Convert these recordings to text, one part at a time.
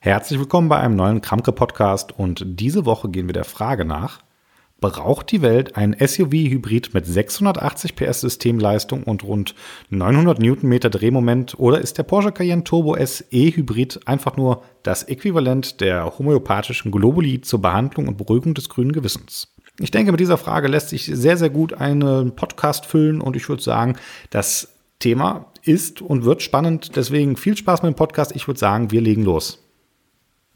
Herzlich willkommen bei einem neuen Kramke-Podcast und diese Woche gehen wir der Frage nach, braucht die Welt ein SUV-Hybrid mit 680 PS Systemleistung und rund 900 Newtonmeter Drehmoment oder ist der Porsche Cayenne Turbo SE Hybrid einfach nur das Äquivalent der homöopathischen Globuli zur Behandlung und Beruhigung des grünen Gewissens? Ich denke, mit dieser Frage lässt sich sehr, sehr gut einen Podcast füllen und ich würde sagen, das Thema ist und wird spannend. Deswegen viel Spaß mit dem Podcast. Ich würde sagen, wir legen los.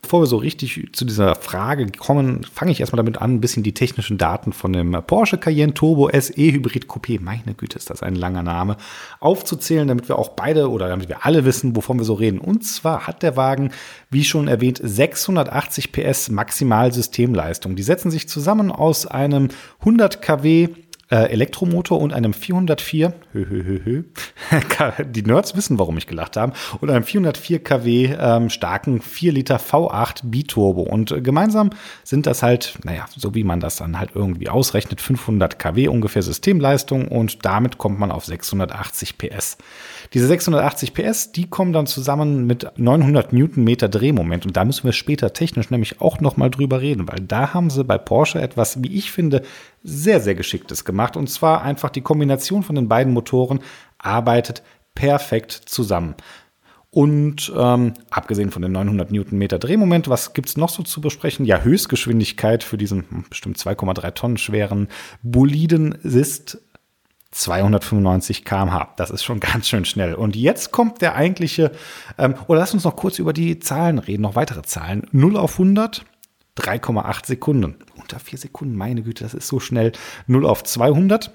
Bevor wir so richtig zu dieser Frage kommen, fange ich erstmal damit an, ein bisschen die technischen Daten von dem Porsche Cayenne Turbo SE Hybrid Coupé, meine Güte, ist das ein langer Name, aufzuzählen, damit wir auch beide oder damit wir alle wissen, wovon wir so reden. Und zwar hat der Wagen, wie schon erwähnt, 680 PS Maximalsystemleistung. Die setzen sich zusammen aus einem 100 kW Elektromotor und einem 404, hö, hö, hö, hö, die Nerds wissen, warum ich gelacht habe, und einem 404 kW ähm, starken 4 Liter V8 Biturbo. Und äh, gemeinsam sind das halt, naja, so wie man das dann halt irgendwie ausrechnet, 500 kW ungefähr Systemleistung und damit kommt man auf 680 PS. Diese 680 PS, die kommen dann zusammen mit 900 Newtonmeter Drehmoment und da müssen wir später technisch nämlich auch nochmal drüber reden, weil da haben sie bei Porsche etwas, wie ich finde, sehr, sehr geschicktes gemacht. Und zwar einfach die Kombination von den beiden Motoren arbeitet perfekt zusammen. Und ähm, abgesehen von den 900 Newtonmeter Drehmoment, was gibt's noch so zu besprechen? Ja, Höchstgeschwindigkeit für diesen hm, bestimmt 2,3 Tonnen schweren Boliden ist 295 km/h. Das ist schon ganz schön schnell. Und jetzt kommt der eigentliche, ähm, oder lass uns noch kurz über die Zahlen reden, noch weitere Zahlen. 0 auf 100 3,8 Sekunden. Unter 4 Sekunden, meine Güte, das ist so schnell. 0 auf 200,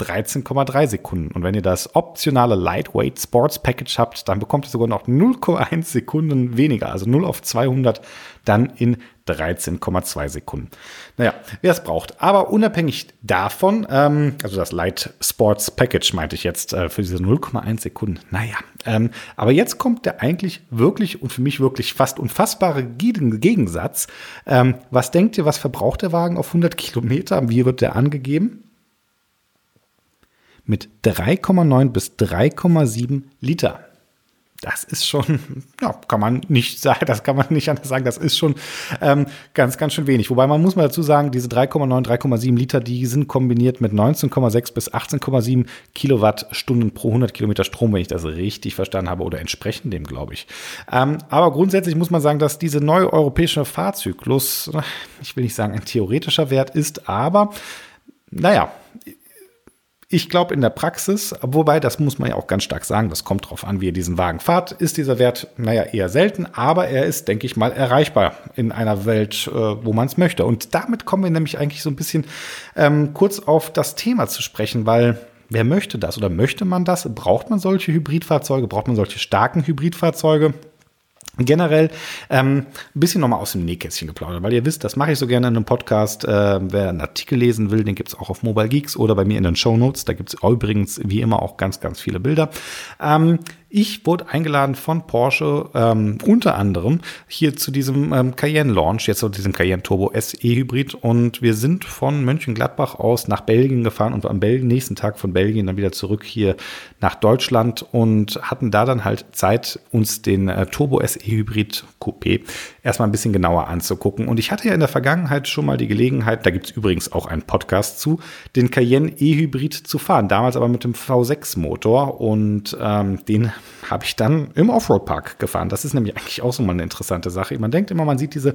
13,3 Sekunden. Und wenn ihr das optionale Lightweight Sports Package habt, dann bekommt ihr sogar noch 0,1 Sekunden weniger. Also 0 auf 200 dann in 13,2 Sekunden. Naja, wer es braucht. Aber unabhängig davon, ähm, also das Light Sports Package meinte ich jetzt äh, für diese 0,1 Sekunden. Naja, ähm, aber jetzt kommt der eigentlich wirklich und für mich wirklich fast unfassbare Gegensatz. Ähm, was denkt ihr, was verbraucht der Wagen auf 100 Kilometer? Wie wird der angegeben? mit 3,9 bis 3,7 Liter. Das ist schon, ja, kann man nicht sagen, das kann man nicht anders sagen, das ist schon ähm, ganz, ganz schön wenig. Wobei man muss mal dazu sagen, diese 3,9, 3,7 Liter, die sind kombiniert mit 19,6 bis 18,7 Kilowattstunden pro 100 Kilometer Strom, wenn ich das richtig verstanden habe, oder entsprechend dem, glaube ich. Ähm, aber grundsätzlich muss man sagen, dass diese neue europäische Fahrzyklus, ich will nicht sagen ein theoretischer Wert ist, aber naja, ich glaube in der Praxis, wobei das muss man ja auch ganz stark sagen, das kommt drauf an, wie ihr diesen Wagen fahrt, ist dieser Wert, naja, eher selten, aber er ist, denke ich mal, erreichbar in einer Welt, äh, wo man es möchte. Und damit kommen wir nämlich eigentlich so ein bisschen ähm, kurz auf das Thema zu sprechen, weil wer möchte das oder möchte man das? Braucht man solche Hybridfahrzeuge? Braucht man solche starken Hybridfahrzeuge? Generell ähm, ein bisschen nochmal aus dem Nähkästchen geplaudert, weil ihr wisst, das mache ich so gerne in einem Podcast. Äh, wer einen Artikel lesen will, den gibt's auch auf Mobile Geeks oder bei mir in den Show Notes. Da gibt's übrigens wie immer auch ganz, ganz viele Bilder. Ähm, ich wurde eingeladen von Porsche, ähm, unter anderem hier zu diesem ähm, Cayenne Launch, jetzt zu diesem Cayenne Turbo SE Hybrid. Und wir sind von Mönchengladbach aus nach Belgien gefahren und am Belgien, nächsten Tag von Belgien dann wieder zurück hier nach Deutschland und hatten da dann halt Zeit, uns den äh, Turbo SE Hybrid Coupé erstmal ein bisschen genauer anzugucken. Und ich hatte ja in der Vergangenheit schon mal die Gelegenheit, da gibt es übrigens auch einen Podcast zu, den Cayenne E-Hybrid zu fahren. Damals aber mit dem V6-Motor und ähm, den habe ich dann im Offroad-Park gefahren. Das ist nämlich eigentlich auch so mal eine interessante Sache. Man denkt immer, man sieht diese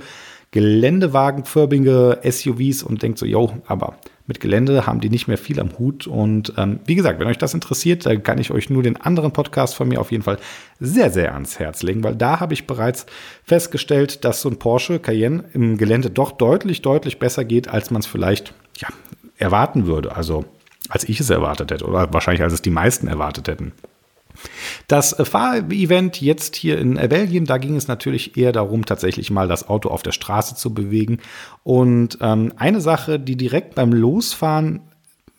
geländewagenförmige SUVs und denkt so, yo, aber mit Gelände haben die nicht mehr viel am Hut. Und ähm, wie gesagt, wenn euch das interessiert, dann kann ich euch nur den anderen Podcast von mir auf jeden Fall sehr, sehr ans Herz legen, weil da habe ich bereits festgestellt, dass so ein Porsche Cayenne im Gelände doch deutlich, deutlich besser geht, als man es vielleicht ja, erwarten würde. Also als ich es erwartet hätte oder wahrscheinlich als es die meisten erwartet hätten. Das Fahrevent jetzt hier in Belgien, da ging es natürlich eher darum, tatsächlich mal das Auto auf der Straße zu bewegen. Und ähm, eine Sache, die direkt beim Losfahren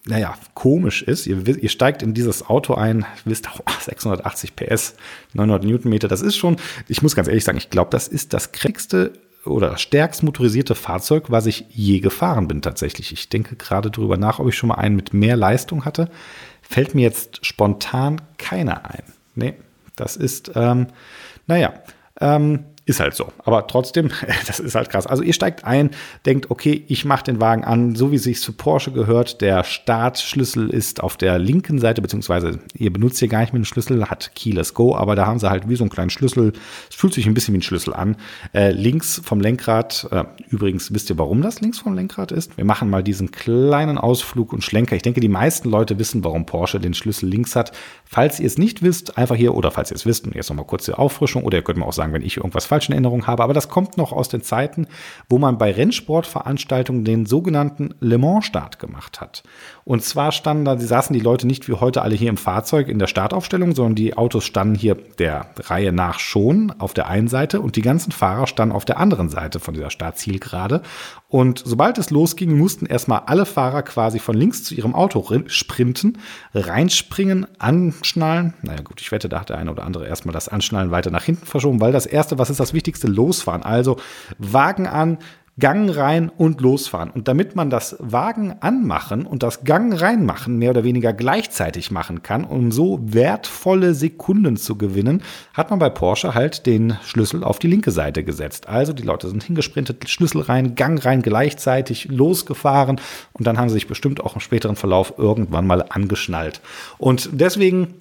naja, komisch ist, ihr, ihr, steigt in dieses Auto ein, wisst auch, 680 PS, 900 Newtonmeter, das ist schon, ich muss ganz ehrlich sagen, ich glaube, das ist das kräftigste oder stärkst motorisierte Fahrzeug, was ich je gefahren bin tatsächlich. Ich denke gerade drüber nach, ob ich schon mal einen mit mehr Leistung hatte fällt mir jetzt spontan keiner ein. Nee, das ist, ähm, naja, ähm, ist halt so. Aber trotzdem, das ist halt krass. Also ihr steigt ein, denkt, okay, ich mache den Wagen an, so wie es sich zu Porsche gehört. Der Startschlüssel ist auf der linken Seite, beziehungsweise ihr benutzt hier gar nicht mit dem Schlüssel, hat Keyless Go, aber da haben sie halt wie so einen kleinen Schlüssel. Es fühlt sich ein bisschen wie ein Schlüssel an. Äh, links vom Lenkrad, äh, übrigens wisst ihr, warum das links vom Lenkrad ist? Wir machen mal diesen kleinen Ausflug und Schlenker. Ich denke, die meisten Leute wissen, warum Porsche den Schlüssel links hat. Falls ihr es nicht wisst, einfach hier, oder falls ihr es wisst, und jetzt nochmal kurze Auffrischung, oder ihr könnt mir auch sagen, wenn ich irgendwas falsch falschen Erinnerung habe, aber das kommt noch aus den Zeiten, wo man bei Rennsportveranstaltungen den sogenannten Le Mans-Start gemacht hat. Und zwar standen da, saßen die Leute nicht wie heute alle hier im Fahrzeug in der Startaufstellung, sondern die Autos standen hier der Reihe nach schon auf der einen Seite und die ganzen Fahrer standen auf der anderen Seite von dieser Startzielgerade. Und sobald es losging, mussten erstmal alle Fahrer quasi von links zu ihrem Auto sprinten, reinspringen, anschnallen. Naja gut, ich wette, da hat der eine oder andere erstmal das Anschnallen weiter nach hinten verschoben, weil das erste, was ist das Wichtigste, losfahren. Also Wagen an, Gang rein und losfahren. Und damit man das Wagen anmachen und das Gang reinmachen mehr oder weniger gleichzeitig machen kann, um so wertvolle Sekunden zu gewinnen, hat man bei Porsche halt den Schlüssel auf die linke Seite gesetzt. Also die Leute sind hingesprintet, Schlüssel rein, Gang rein gleichzeitig losgefahren und dann haben sie sich bestimmt auch im späteren Verlauf irgendwann mal angeschnallt. Und deswegen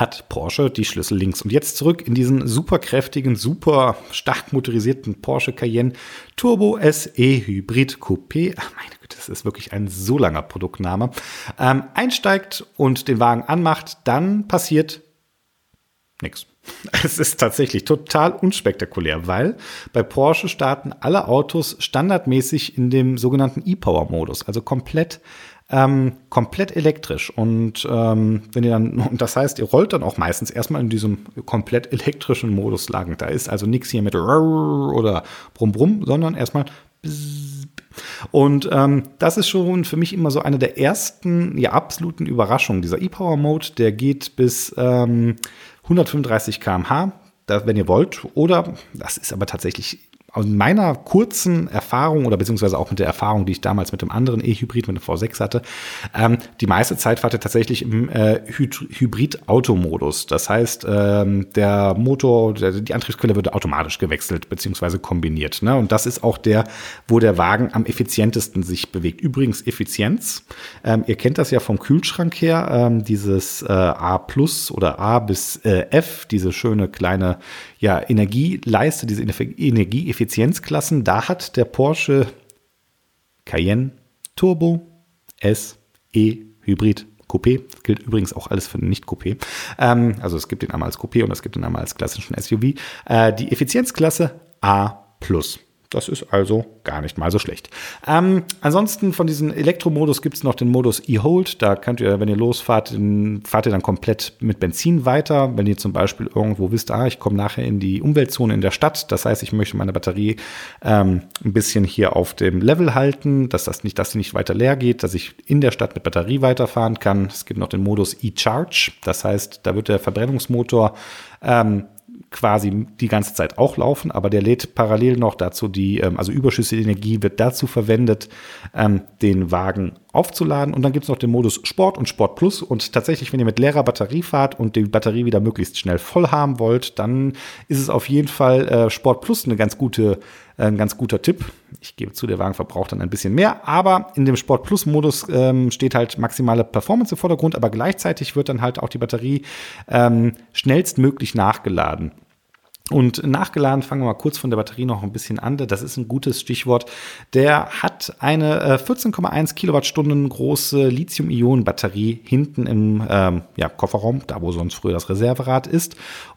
hat Porsche die Schlüssel links. Und jetzt zurück in diesen super kräftigen, super stark motorisierten Porsche Cayenne Turbo SE Hybrid Coupé. Ach meine Güte, das ist wirklich ein so langer Produktname. Ähm, einsteigt und den Wagen anmacht, dann passiert nichts. Es ist tatsächlich total unspektakulär, weil bei Porsche starten alle Autos standardmäßig in dem sogenannten E-Power-Modus, also komplett ähm, komplett elektrisch. Und ähm, wenn ihr dann, und das heißt, ihr rollt dann auch meistens erstmal in diesem komplett elektrischen Modus lang. Da ist also nichts hier mit oder Brumm Brumm, sondern erstmal und ähm, das ist schon für mich immer so eine der ersten, ja, absoluten Überraschungen. Dieser E-Power-Mode, der geht bis ähm, 135 km/h, wenn ihr wollt. Oder, das ist aber tatsächlich aus meiner kurzen Erfahrung oder beziehungsweise auch mit der Erfahrung, die ich damals mit dem anderen E-Hybrid, mit dem V6 hatte, ähm, die meiste Zeit war tatsächlich im äh, Hybrid-Automodus. Das heißt, ähm, der Motor, der, die Antriebsquelle wird automatisch gewechselt beziehungsweise kombiniert. Ne? Und das ist auch der, wo der Wagen am effizientesten sich bewegt. Übrigens Effizienz. Ähm, ihr kennt das ja vom Kühlschrank her, ähm, dieses äh, A plus oder A bis äh, F, diese schöne kleine ja, Energieleiste, diese Energieeffizienzklassen, da hat der Porsche Cayenne Turbo S E Hybrid Coupé. Das gilt übrigens auch alles für Nicht-Coupé. Ähm, also es gibt den einmal als Coupé und es gibt den einmal als klassischen SUV. Äh, die Effizienzklasse A+. Das ist also gar nicht mal so schlecht. Ähm, ansonsten von diesem Elektromodus gibt es noch den Modus E-Hold. Da könnt ihr, wenn ihr losfahrt, fahrt ihr dann komplett mit Benzin weiter. Wenn ihr zum Beispiel irgendwo wisst, ah, ich komme nachher in die Umweltzone in der Stadt. Das heißt, ich möchte meine Batterie ähm, ein bisschen hier auf dem Level halten, dass das nicht, dass sie nicht weiter leer geht, dass ich in der Stadt mit Batterie weiterfahren kann. Es gibt noch den Modus E-Charge. Das heißt, da wird der Verbrennungsmotor ähm, quasi die ganze Zeit auch laufen, aber der lädt parallel noch dazu die, ähm, also überschüssige Energie wird dazu verwendet, ähm, den Wagen aufzuladen. Und dann gibt es noch den Modus Sport und Sport Plus. Und tatsächlich, wenn ihr mit leerer Batterie fahrt und die Batterie wieder möglichst schnell voll haben wollt, dann ist es auf jeden Fall äh, Sport Plus eine ganz gute, äh, ein ganz guter Tipp. Ich gebe zu, der Wagen verbraucht dann ein bisschen mehr, aber in dem Sport Plus Modus ähm, steht halt maximale Performance im Vordergrund, aber gleichzeitig wird dann halt auch die Batterie ähm, schnellstmöglich nachgeladen. Und nachgeladen, fangen wir mal kurz von der Batterie noch ein bisschen an. Das ist ein gutes Stichwort. Der hat eine 14,1 äh, Kilowattstunden große Lithium-Ionen-Batterie hinten im ähm, ja, Kofferraum, da wo sonst früher das Reserverad ist.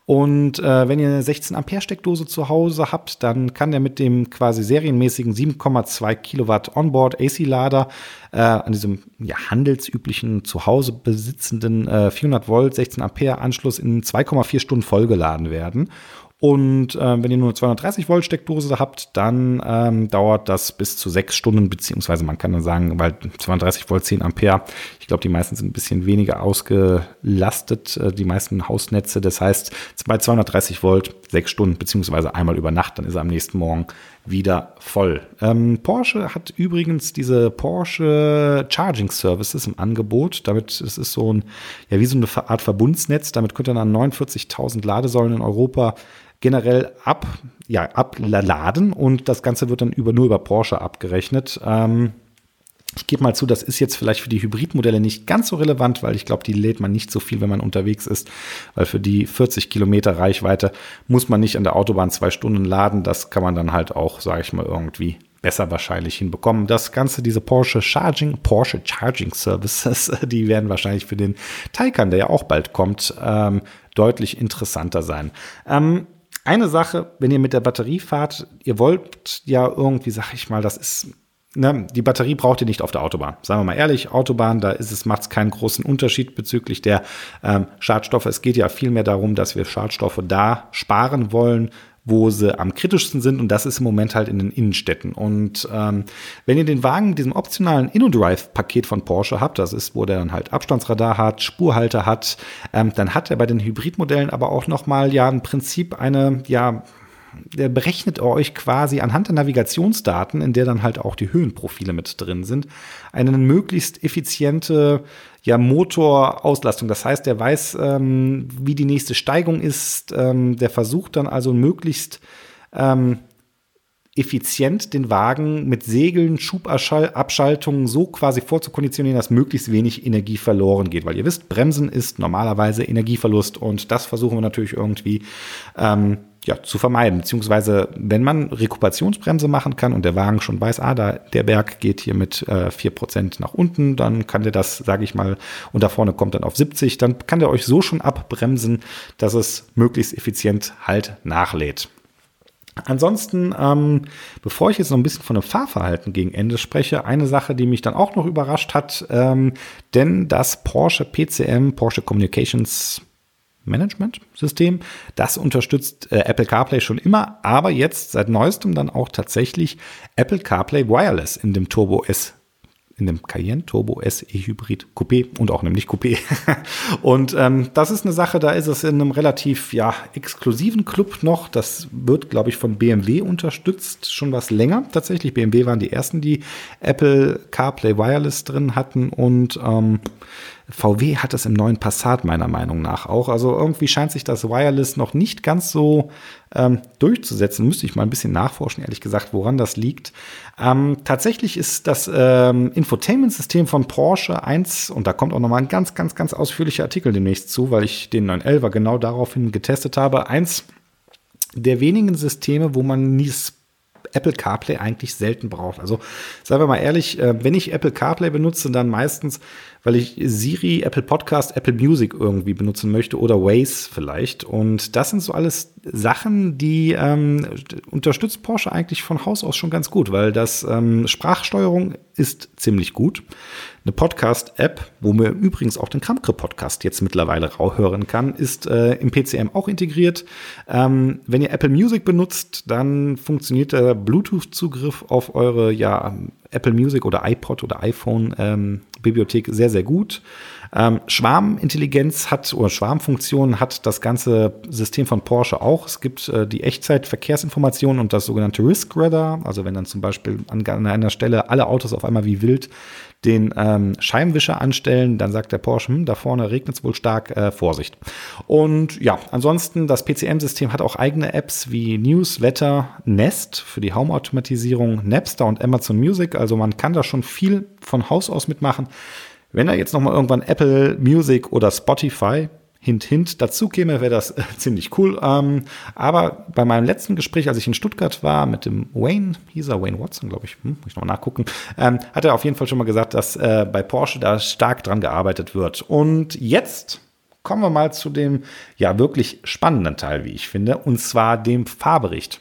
Und äh, wenn ihr eine 16 Ampere Steckdose zu Hause habt, dann kann der mit dem quasi serienmäßigen 7,2 Kilowatt Onboard AC-Lader äh, an diesem ja, handelsüblichen zu Hause besitzenden äh, 400 Volt 16 Ampere Anschluss in 2,4 Stunden vollgeladen werden. Und äh, wenn ihr nur 230 Volt Steckdose habt, dann ähm, dauert das bis zu sechs Stunden, beziehungsweise man kann dann sagen, weil 230 Volt 10 Ampere, ich glaube, die meisten sind ein bisschen weniger ausgelastet, äh, die meisten Hausnetze. Das heißt, bei 230 Volt sechs Stunden, beziehungsweise einmal über Nacht, dann ist er am nächsten Morgen wieder voll. Ähm, Porsche hat übrigens diese Porsche Charging Services im Angebot. Damit es ist so ein, ja, wie so eine Art Verbundsnetz. Damit könnt ihr dann 49.000 Ladesäulen in Europa generell ab, ja, abladen und das Ganze wird dann über, nur über Porsche abgerechnet. Ähm, ich gebe mal zu, das ist jetzt vielleicht für die Hybridmodelle nicht ganz so relevant, weil ich glaube, die lädt man nicht so viel, wenn man unterwegs ist, weil für die 40 Kilometer Reichweite muss man nicht an der Autobahn zwei Stunden laden. Das kann man dann halt auch, sage ich mal, irgendwie besser wahrscheinlich hinbekommen. Das Ganze, diese Porsche Charging, Porsche Charging Services, die werden wahrscheinlich für den Taycan, der ja auch bald kommt, ähm, deutlich interessanter sein. Ähm, eine Sache, wenn ihr mit der Batterie fahrt, ihr wollt ja irgendwie, sag ich mal, das ist ne, die Batterie braucht ihr nicht auf der Autobahn. Sagen wir mal ehrlich, Autobahn, da ist es, macht es keinen großen Unterschied bezüglich der ähm, Schadstoffe. Es geht ja vielmehr darum, dass wir Schadstoffe da sparen wollen, wo sie am kritischsten sind und das ist im Moment halt in den Innenstädten. Und ähm, wenn ihr den Wagen mit diesem optionalen InnoDrive-Paket von Porsche habt, das ist, wo der dann halt Abstandsradar hat, Spurhalter hat, ähm, dann hat er bei den Hybridmodellen aber auch nochmal ja im Prinzip eine, ja, der berechnet euch quasi anhand der Navigationsdaten, in der dann halt auch die Höhenprofile mit drin sind, eine möglichst effiziente ja, Motorauslastung. Das heißt, der weiß, ähm, wie die nächste Steigung ist. Ähm, der versucht dann also möglichst ähm, effizient den Wagen mit Segeln, Schubabschaltungen so quasi vorzukonditionieren, dass möglichst wenig Energie verloren geht. Weil ihr wisst, Bremsen ist normalerweise Energieverlust und das versuchen wir natürlich irgendwie ähm, ja, zu vermeiden. Beziehungsweise, wenn man Rekuperationsbremse machen kann und der Wagen schon weiß, ah, da, der Berg geht hier mit äh, 4% nach unten, dann kann der das, sage ich mal, und da vorne kommt dann auf 70, dann kann der euch so schon abbremsen, dass es möglichst effizient halt nachlädt. Ansonsten, ähm, bevor ich jetzt noch ein bisschen von dem Fahrverhalten gegen Ende spreche, eine Sache, die mich dann auch noch überrascht hat, ähm, denn das Porsche PCM, Porsche Communications Management-System. Das unterstützt äh, Apple CarPlay schon immer, aber jetzt seit neuestem dann auch tatsächlich Apple CarPlay Wireless in dem Turbo S in dem Cayenne Turbo SE Hybrid Coupé und auch nämlich Coupé. und ähm, das ist eine Sache, da ist es in einem relativ ja, exklusiven Club noch. Das wird, glaube ich, von BMW unterstützt, schon was länger tatsächlich. BMW waren die ersten, die Apple CarPlay Wireless drin hatten und ähm, VW hat es im neuen Passat meiner Meinung nach auch. Also irgendwie scheint sich das Wireless noch nicht ganz so ähm, durchzusetzen. Müsste ich mal ein bisschen nachforschen, ehrlich gesagt, woran das liegt. Ähm, tatsächlich ist das ähm, Infotainment-System von Porsche eins, und da kommt auch nochmal ein ganz, ganz, ganz ausführlicher Artikel demnächst zu, weil ich den 911er genau daraufhin getestet habe. Eins der wenigen Systeme, wo man nie Apple CarPlay eigentlich selten braucht. Also seien wir mal ehrlich, äh, wenn ich Apple CarPlay benutze, dann meistens, weil ich Siri, Apple Podcast, Apple Music irgendwie benutzen möchte oder Waze vielleicht. Und das sind so alles Sachen, die ähm, unterstützt Porsche eigentlich von Haus aus schon ganz gut, weil das ähm, Sprachsteuerung ist ziemlich gut. Eine Podcast-App, wo man übrigens auch den Kramkre-Podcast jetzt mittlerweile hören kann, ist äh, im PCM auch integriert. Ähm, wenn ihr Apple Music benutzt, dann funktioniert der Bluetooth-Zugriff auf eure ja, Apple Music oder iPod oder iPhone ähm, sehr, sehr gut. Ähm, Schwarmintelligenz hat oder Schwarmfunktion hat das ganze System von Porsche auch. Es gibt äh, die Echtzeit-Verkehrsinformationen und das sogenannte Risk Radar. Also wenn dann zum Beispiel an, an einer Stelle alle Autos auf einmal wie wild den ähm, Scheibenwischer anstellen, dann sagt der Porsche, hm, da vorne regnet es wohl stark, äh, Vorsicht. Und ja, ansonsten, das PCM-System hat auch eigene Apps wie News, Wetter, Nest für die Home-Automatisierung, Napster und Amazon Music. Also man kann da schon viel von Haus aus mitmachen. Wenn da jetzt nochmal irgendwann Apple Music oder Spotify Hint, hint, dazu käme, wäre das äh, ziemlich cool. Ähm, aber bei meinem letzten Gespräch, als ich in Stuttgart war, mit dem Wayne, hieß er Wayne Watson, glaube ich, hm, muss ich nochmal nachgucken, ähm, hat er auf jeden Fall schon mal gesagt, dass äh, bei Porsche da stark dran gearbeitet wird. Und jetzt kommen wir mal zu dem ja wirklich spannenden Teil, wie ich finde, und zwar dem Fahrbericht.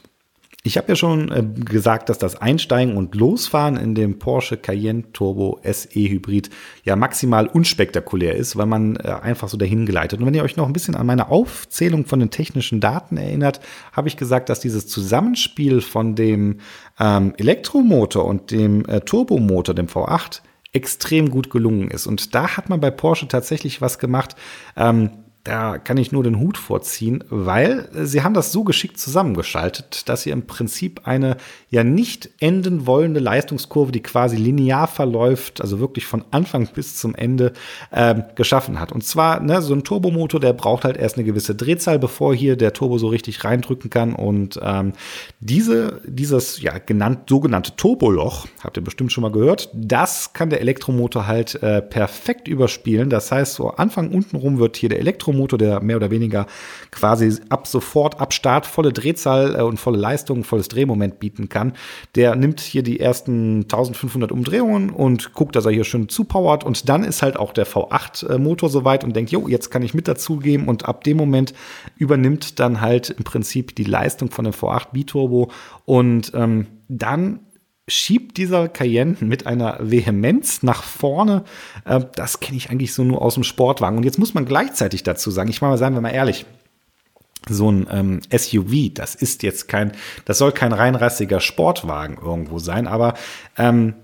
Ich habe ja schon äh, gesagt, dass das Einsteigen und Losfahren in dem Porsche Cayenne Turbo SE Hybrid ja maximal unspektakulär ist, weil man äh, einfach so dahin geleitet. Und wenn ihr euch noch ein bisschen an meine Aufzählung von den technischen Daten erinnert, habe ich gesagt, dass dieses Zusammenspiel von dem ähm, Elektromotor und dem äh, Turbomotor, dem V8, extrem gut gelungen ist. Und da hat man bei Porsche tatsächlich was gemacht. Ähm, da kann ich nur den Hut vorziehen, weil sie haben das so geschickt zusammengeschaltet, dass sie im Prinzip eine ja nicht enden wollende Leistungskurve, die quasi linear verläuft, also wirklich von Anfang bis zum Ende ähm, geschaffen hat. Und zwar ne, so ein Turbomotor, der braucht halt erst eine gewisse Drehzahl, bevor hier der Turbo so richtig reindrücken kann. Und ähm, diese, dieses ja genannt, sogenannte Turboloch, habt ihr bestimmt schon mal gehört, das kann der Elektromotor halt äh, perfekt überspielen. Das heißt, so Anfang untenrum wird hier der Elektromotor, der mehr oder weniger quasi ab sofort, ab Start volle Drehzahl äh, und volle Leistung, volles Drehmoment bieten kann. Der nimmt hier die ersten 1500 Umdrehungen und guckt, dass er hier schön zupowert. Und dann ist halt auch der V8-Motor soweit und denkt, jo, jetzt kann ich mit dazugeben. Und ab dem Moment übernimmt dann halt im Prinzip die Leistung von dem V8 Biturbo. Und ähm, dann schiebt dieser Cayenne mit einer Vehemenz nach vorne. Äh, das kenne ich eigentlich so nur aus dem Sportwagen. Und jetzt muss man gleichzeitig dazu sagen, ich mal, seien wir mal ehrlich, so ein ähm, SUV, das ist jetzt kein, das soll kein reinrassiger Sportwagen irgendwo sein, aber ähm,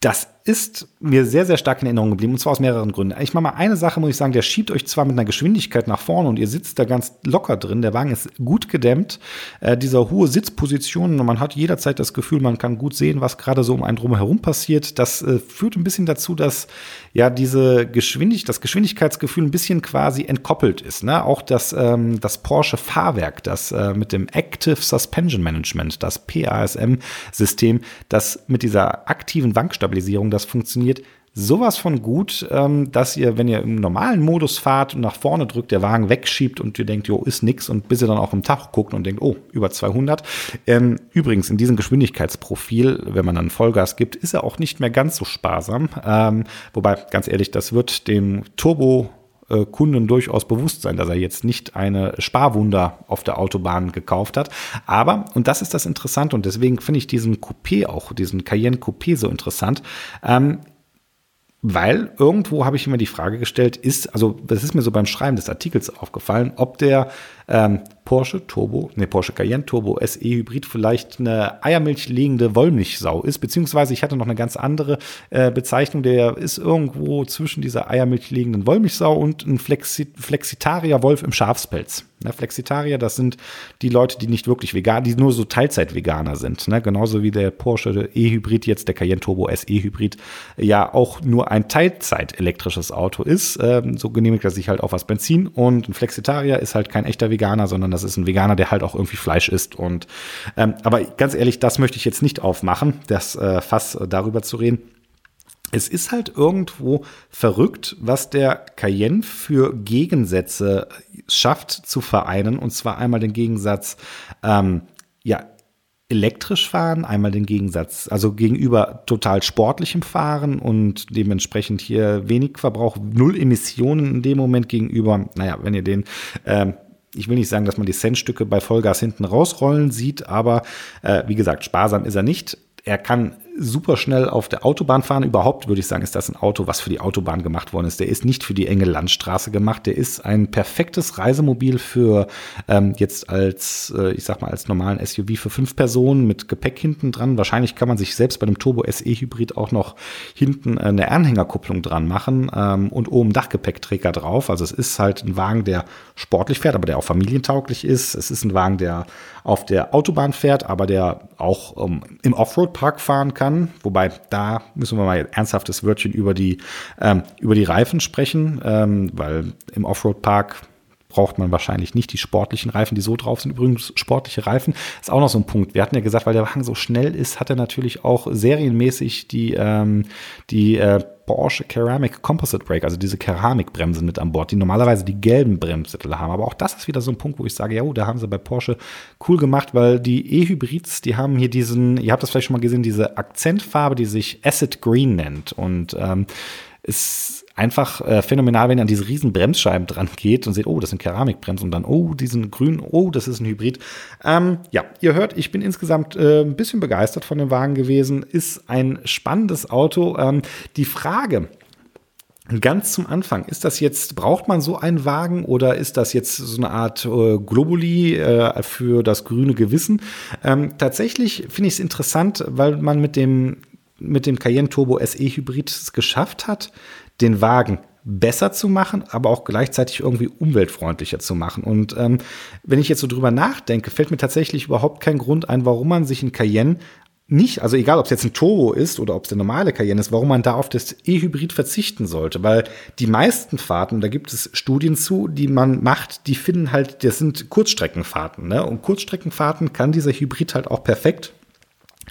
das ist mir sehr, sehr stark in Erinnerung geblieben und zwar aus mehreren Gründen. Ich mache mal eine Sache, muss ich sagen, der schiebt euch zwar mit einer Geschwindigkeit nach vorne und ihr sitzt da ganz locker drin. Der Wagen ist gut gedämmt, äh, dieser hohe Sitzposition und man hat jederzeit das Gefühl, man kann gut sehen, was gerade so um einen drumherum passiert. Das äh, führt ein bisschen dazu, dass ja diese Geschwindigkeit, das Geschwindigkeitsgefühl ein bisschen quasi entkoppelt ist. Ne? Auch das, ähm, das Porsche Fahrwerk, das äh, mit dem Active Suspension Management, das PASM-System, das mit dieser aktiven Wankstabilisierung, das funktioniert sowas von gut, ähm, dass ihr, wenn ihr im normalen Modus fahrt und nach vorne drückt, der Wagen wegschiebt und ihr denkt, jo, ist nix und bis ihr dann auch im Tag guckt und denkt, oh, über 200. Ähm, übrigens, in diesem Geschwindigkeitsprofil, wenn man dann Vollgas gibt, ist er auch nicht mehr ganz so sparsam. Ähm, wobei, ganz ehrlich, das wird dem Turbo äh, Kunden durchaus bewusst sein, dass er jetzt nicht eine Sparwunder auf der Autobahn gekauft hat. Aber, und das ist das Interessante, und deswegen finde ich diesen Coupé auch, diesen Cayenne Coupé so interessant, ähm, weil irgendwo habe ich immer die Frage gestellt, ist, also das ist mir so beim Schreiben des Artikels aufgefallen, ob der ähm, Porsche Turbo, ne, Porsche Cayenne Turbo SE Hybrid vielleicht eine Eiermilch legende Wollmilchsau ist, beziehungsweise ich hatte noch eine ganz andere äh, Bezeichnung, der ist irgendwo zwischen dieser Eiermilch legenden Wollmilchsau und ein Flexi Flexitarier Wolf im Schafspelz. Ne, Flexitarier, das sind die Leute, die nicht wirklich vegan, die nur so Teilzeit-Veganer sind. Ne? Genauso wie der Porsche E-Hybrid, jetzt der Cayenne Turbo SE Hybrid, ja auch nur ein Teilzeit-elektrisches Auto ist. Ähm, so genehmigt er sich halt auch was Benzin und ein Flexitarier ist halt kein echter Veganer, sondern das ist ein Veganer, der halt auch irgendwie Fleisch isst. Und ähm, aber ganz ehrlich, das möchte ich jetzt nicht aufmachen, das äh, Fass darüber zu reden es ist halt irgendwo verrückt, was der Cayenne für Gegensätze schafft zu vereinen. Und zwar einmal den Gegensatz, ähm, ja, elektrisch fahren, einmal den Gegensatz, also gegenüber total sportlichem Fahren und dementsprechend hier wenig Verbrauch, null Emissionen in dem Moment gegenüber, naja, wenn ihr den, ähm, ich will nicht sagen, dass man die Centstücke bei Vollgas hinten rausrollen sieht, aber äh, wie gesagt, sparsam ist er nicht. Er kann super schnell auf der Autobahn fahren. Überhaupt würde ich sagen, ist das ein Auto, was für die Autobahn gemacht worden ist. Der ist nicht für die enge Landstraße gemacht. Der ist ein perfektes Reisemobil für ähm, jetzt als, äh, ich sag mal, als normalen SUV für fünf Personen mit Gepäck hinten dran. Wahrscheinlich kann man sich selbst bei dem Turbo SE Hybrid auch noch hinten äh, eine Anhängerkupplung dran machen ähm, und oben Dachgepäckträger drauf. Also es ist halt ein Wagen, der sportlich fährt, aber der auch familientauglich ist. Es ist ein Wagen, der auf der Autobahn fährt, aber der auch ähm, im Offroad-Park fahren kann kann. Wobei da müssen wir mal ernsthaftes Wörtchen über die, ähm, über die Reifen sprechen, ähm, weil im Offroad-Park braucht man wahrscheinlich nicht die sportlichen Reifen, die so drauf sind. Übrigens, sportliche Reifen ist auch noch so ein Punkt. Wir hatten ja gesagt, weil der Wagen so schnell ist, hat er natürlich auch serienmäßig die, ähm, die äh, Porsche Ceramic Composite Brake, also diese Keramikbremsen mit an Bord, die normalerweise die gelben Bremssättel haben. Aber auch das ist wieder so ein Punkt, wo ich sage, ja, oh, da haben sie bei Porsche cool gemacht, weil die E-Hybrids, die haben hier diesen, ihr habt das vielleicht schon mal gesehen, diese Akzentfarbe, die sich Acid Green nennt. Und ähm, ist einfach äh, phänomenal, wenn ihr an diese riesen Bremsscheiben dran geht und seht, oh, das sind Keramikbremsen und dann, oh, diesen grün, oh, das ist ein Hybrid. Ähm, ja, ihr hört, ich bin insgesamt äh, ein bisschen begeistert von dem Wagen gewesen. Ist ein spannendes Auto. Ähm, die Frage, Ganz zum Anfang, ist das jetzt, braucht man so einen Wagen oder ist das jetzt so eine Art äh, Globuli äh, für das grüne Gewissen? Ähm, tatsächlich finde ich es interessant, weil man mit dem, mit dem Cayenne Turbo SE Hybrid es geschafft hat, den Wagen besser zu machen, aber auch gleichzeitig irgendwie umweltfreundlicher zu machen. Und ähm, wenn ich jetzt so drüber nachdenke, fällt mir tatsächlich überhaupt kein Grund ein, warum man sich in Cayenne nicht, also egal ob es jetzt ein Turbo ist oder ob es der normale Cayenne ist, warum man da auf das E-Hybrid verzichten sollte. Weil die meisten Fahrten, da gibt es Studien zu, die man macht, die finden halt, das sind Kurzstreckenfahrten. Ne? Und Kurzstreckenfahrten kann dieser Hybrid halt auch perfekt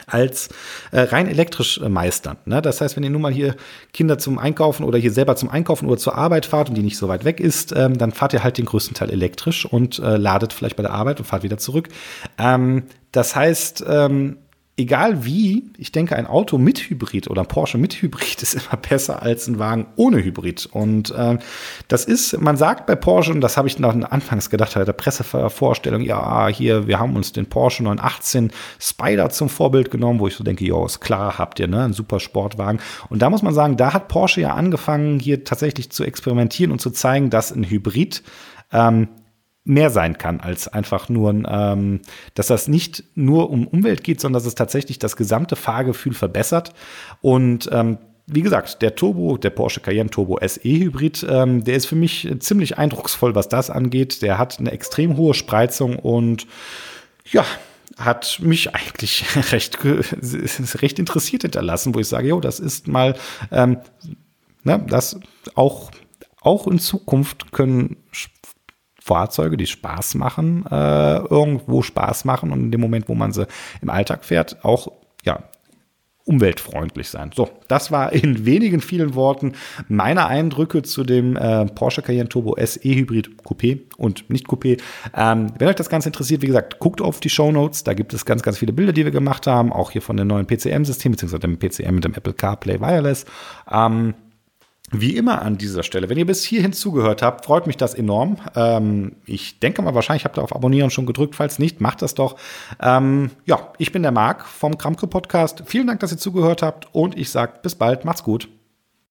als äh, rein elektrisch äh, meistern. Ne? Das heißt, wenn ihr nun mal hier Kinder zum Einkaufen oder hier selber zum Einkaufen oder zur Arbeit fahrt und die nicht so weit weg ist, ähm, dann fahrt ihr halt den größten Teil elektrisch und äh, ladet vielleicht bei der Arbeit und fahrt wieder zurück. Ähm, das heißt, ähm, egal wie, ich denke, ein Auto mit Hybrid oder ein Porsche mit Hybrid ist immer besser als ein Wagen ohne Hybrid. Und äh, das ist, man sagt bei Porsche, und das habe ich noch anfangs gedacht, bei der Pressevorstellung, ja, hier, wir haben uns den Porsche 918 Spider zum Vorbild genommen, wo ich so denke, ja, ist klar, habt ihr, ne, ein super Sportwagen. Und da muss man sagen, da hat Porsche ja angefangen, hier tatsächlich zu experimentieren und zu zeigen, dass ein Hybrid ähm, mehr sein kann als einfach nur, ähm, dass das nicht nur um Umwelt geht, sondern dass es tatsächlich das gesamte Fahrgefühl verbessert. Und ähm, wie gesagt, der Turbo, der Porsche Cayenne Turbo SE Hybrid, ähm, der ist für mich ziemlich eindrucksvoll, was das angeht. Der hat eine extrem hohe Spreizung und ja, hat mich eigentlich recht, recht interessiert hinterlassen, wo ich sage, jo, das ist mal, ähm, ne, das auch, auch in Zukunft können Fahrzeuge, die Spaß machen, äh, irgendwo Spaß machen und in dem Moment, wo man sie im Alltag fährt, auch ja, umweltfreundlich sein. So, das war in wenigen vielen Worten meine Eindrücke zu dem äh, Porsche Cayenne Turbo SE Hybrid Coupé und nicht Coupé. Ähm, wenn euch das Ganze interessiert, wie gesagt, guckt auf die Show Notes. Da gibt es ganz, ganz viele Bilder, die wir gemacht haben, auch hier von dem neuen PCM-System, beziehungsweise dem PCM mit dem Apple CarPlay Wireless. Ähm, wie immer an dieser Stelle, wenn ihr bis hierhin zugehört habt, freut mich das enorm. Ähm, ich denke mal, wahrscheinlich habt ihr auf Abonnieren schon gedrückt. Falls nicht, macht das doch. Ähm, ja, ich bin der Marc vom Kramke Podcast. Vielen Dank, dass ihr zugehört habt und ich sage bis bald. Macht's gut.